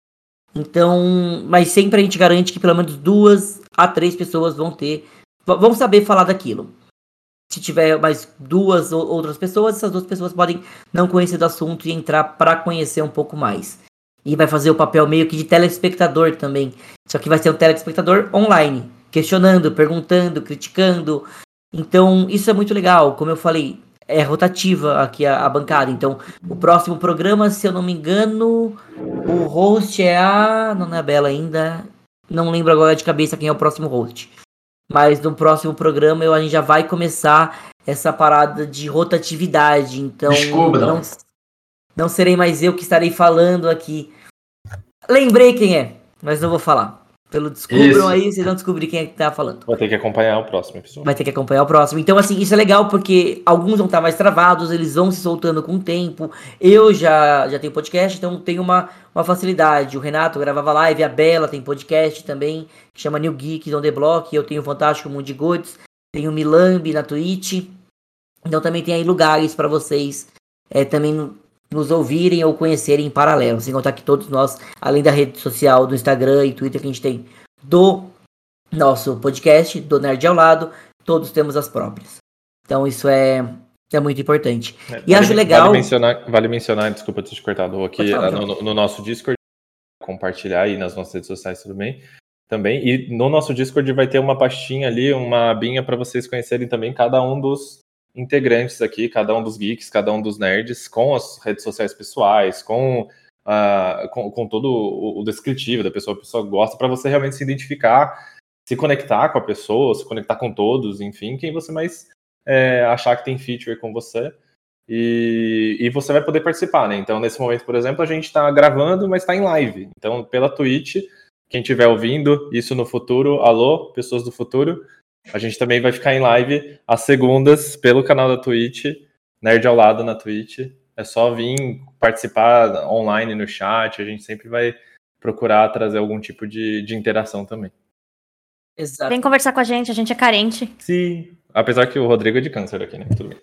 Então, mas sempre a gente garante que pelo menos duas a três pessoas vão ter, vão saber falar daquilo. Se tiver mais duas ou outras pessoas, essas duas pessoas podem não conhecer do assunto e entrar para conhecer um pouco mais. E vai fazer o papel meio que de telespectador também. Só que vai ser um telespectador online, questionando, perguntando, criticando. Então, isso é muito legal. Como eu falei, é rotativa aqui a, a bancada. Então, o próximo programa, se eu não me engano, o host é a. Não é a Bela ainda. Não lembro agora de cabeça quem é o próximo host. Mas no próximo programa eu, a gente já vai começar essa parada de rotatividade. Então, Descubram. não, não serei mais eu que estarei falando aqui. Lembrei quem é, mas não vou falar. Pelo descubram Isso. aí, vocês vão descobrir quem é que tá falando. Vou ter que acompanhar o próximo episódio. Vai ter que acompanhar o próximo. Então, assim, isso é legal porque alguns vão estar mais travados, eles vão se soltando com o tempo. Eu já, já tenho podcast, então tenho uma, uma facilidade. O Renato gravava live, a Bela tem podcast também, que chama New Geeks on the Block. Eu tenho o Fantástico Mundo de Goods, tenho o Milambi na Twitch. Então também tem aí lugares para vocês é, também nos ouvirem ou conhecerem em paralelo. Sem contar que todos nós, além da rede social do Instagram e Twitter que a gente tem do nosso podcast, do Nerd ao Lado, todos temos as próprias. Então isso é, é muito importante. É, E acho legal- Vale mencionar, vale mencionar desculpa ter te cortado aqui, falar, ah, no, no- no nosso Discord, compartilhar aí nas nossas redes sociais tudo bem. Também, e no nosso Discord vai ter uma pastinha ali, uma abinha para vocês conhecerem também cada um dos integrantes aqui, cada um dos geeks, cada um dos nerds, com as redes sociais pessoais, com, ah, com, com todo o, o descritivo da pessoa, a pessoa gosta, para você realmente se identificar, se conectar com a pessoa, se conectar com todos, enfim, quem você mais é, achar que tem feature com você. E, e você vai poder participar, né? Então, nesse momento, por exemplo, a gente está gravando, mas está em live. Então, pela Twitch, quem estiver ouvindo isso no futuro, alô, pessoas do futuro, a gente também vai ficar em live às segundas pelo canal da Twitch, Nerd ao lado na Twitch. É só vir participar online no chat, a gente sempre vai procurar trazer algum tipo de, de interação também. Exato. Vem conversar com a gente, a gente é carente. Sim. Apesar que o Rodrigo é de câncer aqui, né? Tudo bem.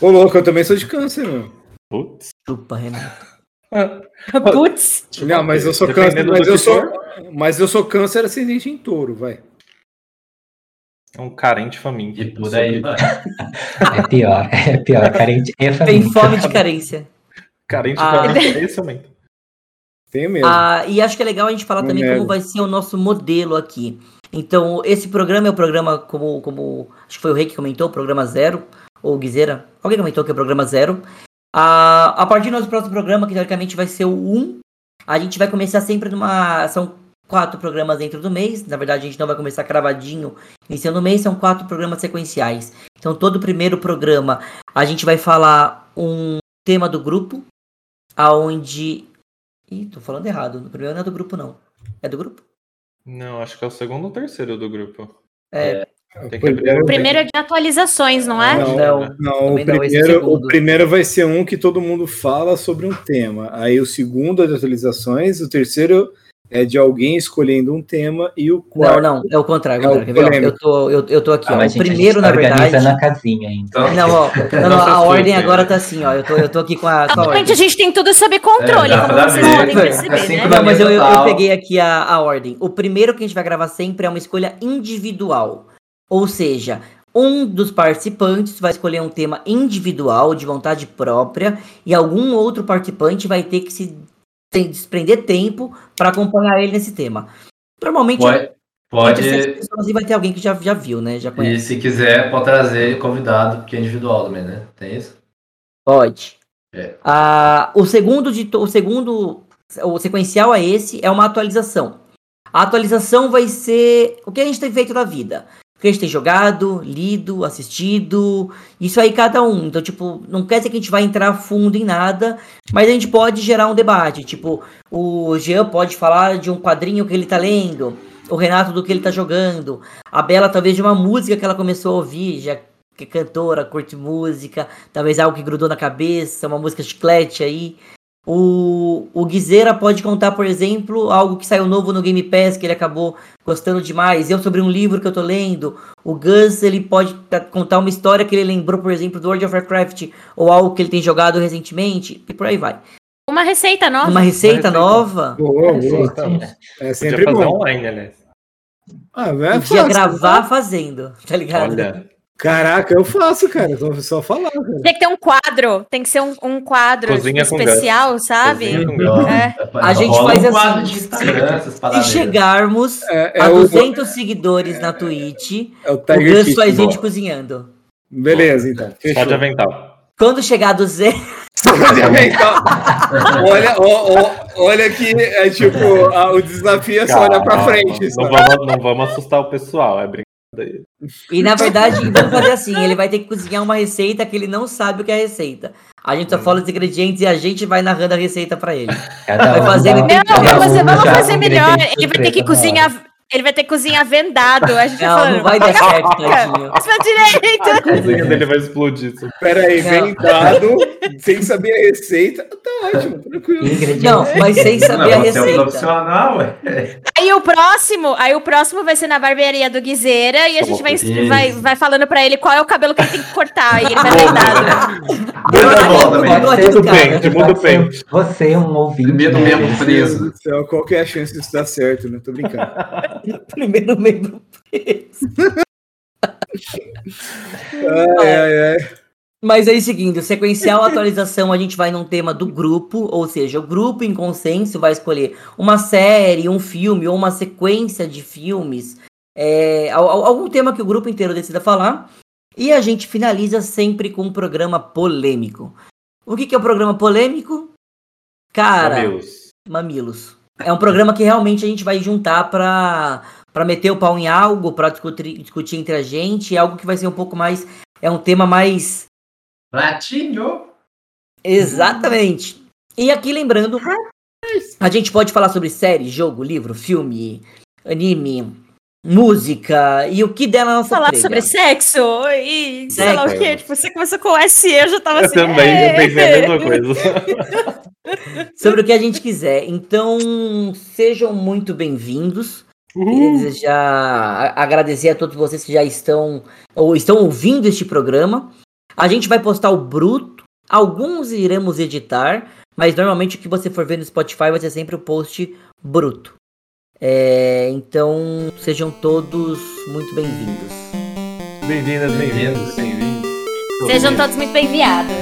Ô, louco, eu também sou de câncer, meu. Putz. Chupa, Renato. Putz. Não, mas eu sou Dependendo câncer, mas eu sou, for. mas eu sou câncer ascendente em touro, vai. É um carente faminto. E por aí, vai. É pior, é pior. Carente e Tem família. fome de carência. Carente Ah. faminto é esse aumento. Tenho mesmo. Ah, e acho que é legal a gente falar Não também nego. como vai ser o nosso modelo aqui. Então, esse programa é o programa, como, como acho que foi o Rei que comentou, o programa zero, ou o Guizeira. Alguém comentou que é o programa zero. Ah, a partir do nosso próximo programa, que teoricamente vai ser o 1, a gente vai começar sempre numa. São quatro programas dentro do mês. Na verdade, a gente não vai começar cravadinho iniciando o mês, são quatro programas sequenciais. Então, todo primeiro programa a gente vai falar um tema do grupo, aonde. Ih, tô falando errado. No primeiro não é do grupo, não. É do grupo? Não, acho que é o segundo ou terceiro do grupo. É. Que abrir. O primeiro é de atualizações, não é? Não, Não. Não, o Também não, é o primeiro, primeiro vai ser um que todo mundo fala sobre um tema. Aí o segundo é de atualizações, o terceiro é de alguém escolhendo um tema e o Não, quarto. não, é o contrário. É o contrário. Eu, tô, eu, eu tô aqui, Ah, ó. O gente, primeiro, na tá verdade. a casinha ainda. Então, Não, ó. Não, não, Não a ordem agora tá assim, ó. Eu tô, eu tô aqui com a, com a ordem. Gente, a gente tem tudo sob controle, É, como vocês ver. podem É perceber, assim né? Não, mas eu, eu- eu peguei aqui a, a ordem. O primeiro que a gente vai gravar sempre é uma escolha individual. Ou seja, um dos participantes vai escolher um tema individual, de vontade própria, e algum outro participante vai ter que se tem- desprender tempo para acompanhar ele nesse tema. Normalmente, Pode, pode pessoas e vai ter alguém que já, já viu, né? Já e conhece. se quiser, pode trazer convidado, porque é individual também, né? Tem isso? Pode. É. Ah, o segundo de o segundo o sequencial é esse, é uma atualização. A atualização vai ser o que a gente tem feito na vida. Que a gente tem jogado, lido, assistido, isso aí cada um. Então, tipo, não quer dizer que a gente vai entrar fundo em nada, mas a gente pode gerar um debate. Tipo, o Jean pode falar de um quadrinho que ele tá lendo, o Renato do que ele tá jogando, a Bela talvez de uma música que ela começou a ouvir, já que é cantora, curte música, talvez algo que grudou na cabeça, uma música chiclete aí. O, o Guizeira pode contar, por exemplo, algo que saiu novo no Game Pass, que ele acabou gostando demais. Eu sobre um livro que eu tô lendo. O Gus, ele pode ta- contar uma história que ele lembrou, por exemplo, do World of Warcraft, ou algo que ele tem jogado recentemente, e por aí vai. Uma receita nova. Uma receita receita. nova, Boa, boa. Estamos. É sempre fazer bom. online, aliás. Ah, é podia fácil. gravar fazendo, tá ligado? Olha, Caraca, eu faço, cara. Só, só falar, cara. Tem que ter um quadro, tem que ser um, um quadro Cozinha com especial, sabe? Com É. A gente Rola faz um assim, quadro de Instagram, essas Se chegarmos É, é a o, 200 seguidores na Twitch, é o o Gus faz boa. vídeo cozinhando. Beleza, então. só Fechou. de avental. Quando chegar a 200, Pode aventar. olha, ó, ó, olha que é tipo, a- o desafio é só olhar pra frente. Não sabe? vamos, não vamos assustar o pessoal, é brincadeira. E na verdade, vamos fazer assim: ele vai ter que cozinhar uma receita que ele não sabe o que é a receita. A gente só fala os ingredientes e a gente vai narrando a receita pra ele. Cada Vai um fazer dá- ele Não, vamos, um fazer melhor. Ele vai ter que cozinhar. Ele vai ter que cozinhar vendado. A gente vai Não, falando. não vai dar certo, tadinho. Direita. A cozinha dele vai explodir. Pera aí, Não. vem dado, sem saber a receita, tá ótimo, tranquilo. Ingredientes. Não, mas sem saber a Não, você é receita. profissional, ué. Aí o próximo, aí o próximo vai ser na barbearia do Guiseira e a gente vai, vai, vai falando pra ele qual é o cabelo que ele tem que cortar. E ele vai vendado. Deu a volta, Eu velho. tô Você- Muda o cara. pente, muda o Pode ser pente. Você, um ouvinte. Né? mesmo Meu Deus preso. do céu, qual que é a chance disso dar certo, né? Tô brincando. Primeiro meio do Ai, ai, ai. Mas aí, seguindo, sequencial atualização, a gente vai num tema do grupo, ou seja, o grupo em consenso vai escolher uma série, um filme ou uma sequência de filmes, é, al- al- algum tema que o grupo inteiro decida falar, e a gente finaliza sempre com um programa polêmico. O que, que é o programa polêmico? Cara, Mamilos. Mamilos. É um programa que realmente a gente vai juntar pra, pra meter o pau em algo, pra discutir, discutir entre a gente, é algo que vai ser um pouco mais. É um tema mais. Ratinho. Exatamente. E aqui lembrando, a gente pode falar sobre série, jogo, livro, filme, anime, música e o que der na nossa Falar telha. sobre sexo e sei lá o quê. Tipo, você começou com S e eu já tava Eu assim. também, "É". eu pensei a mesma coisa. Sobre o que a gente quiser. Então, sejam muito bem-vindos. A- agradecer a todos vocês que já estão ou estão ouvindo este programa. A gente vai postar o bruto, alguns iremos editar, mas normalmente o que você for ver no Spotify vai ser sempre o post bruto. É, então, sejam todos muito bem-vindos. Bem-vindas, bem-vindos, bem-vindos. Sejam todos muito bem-viados.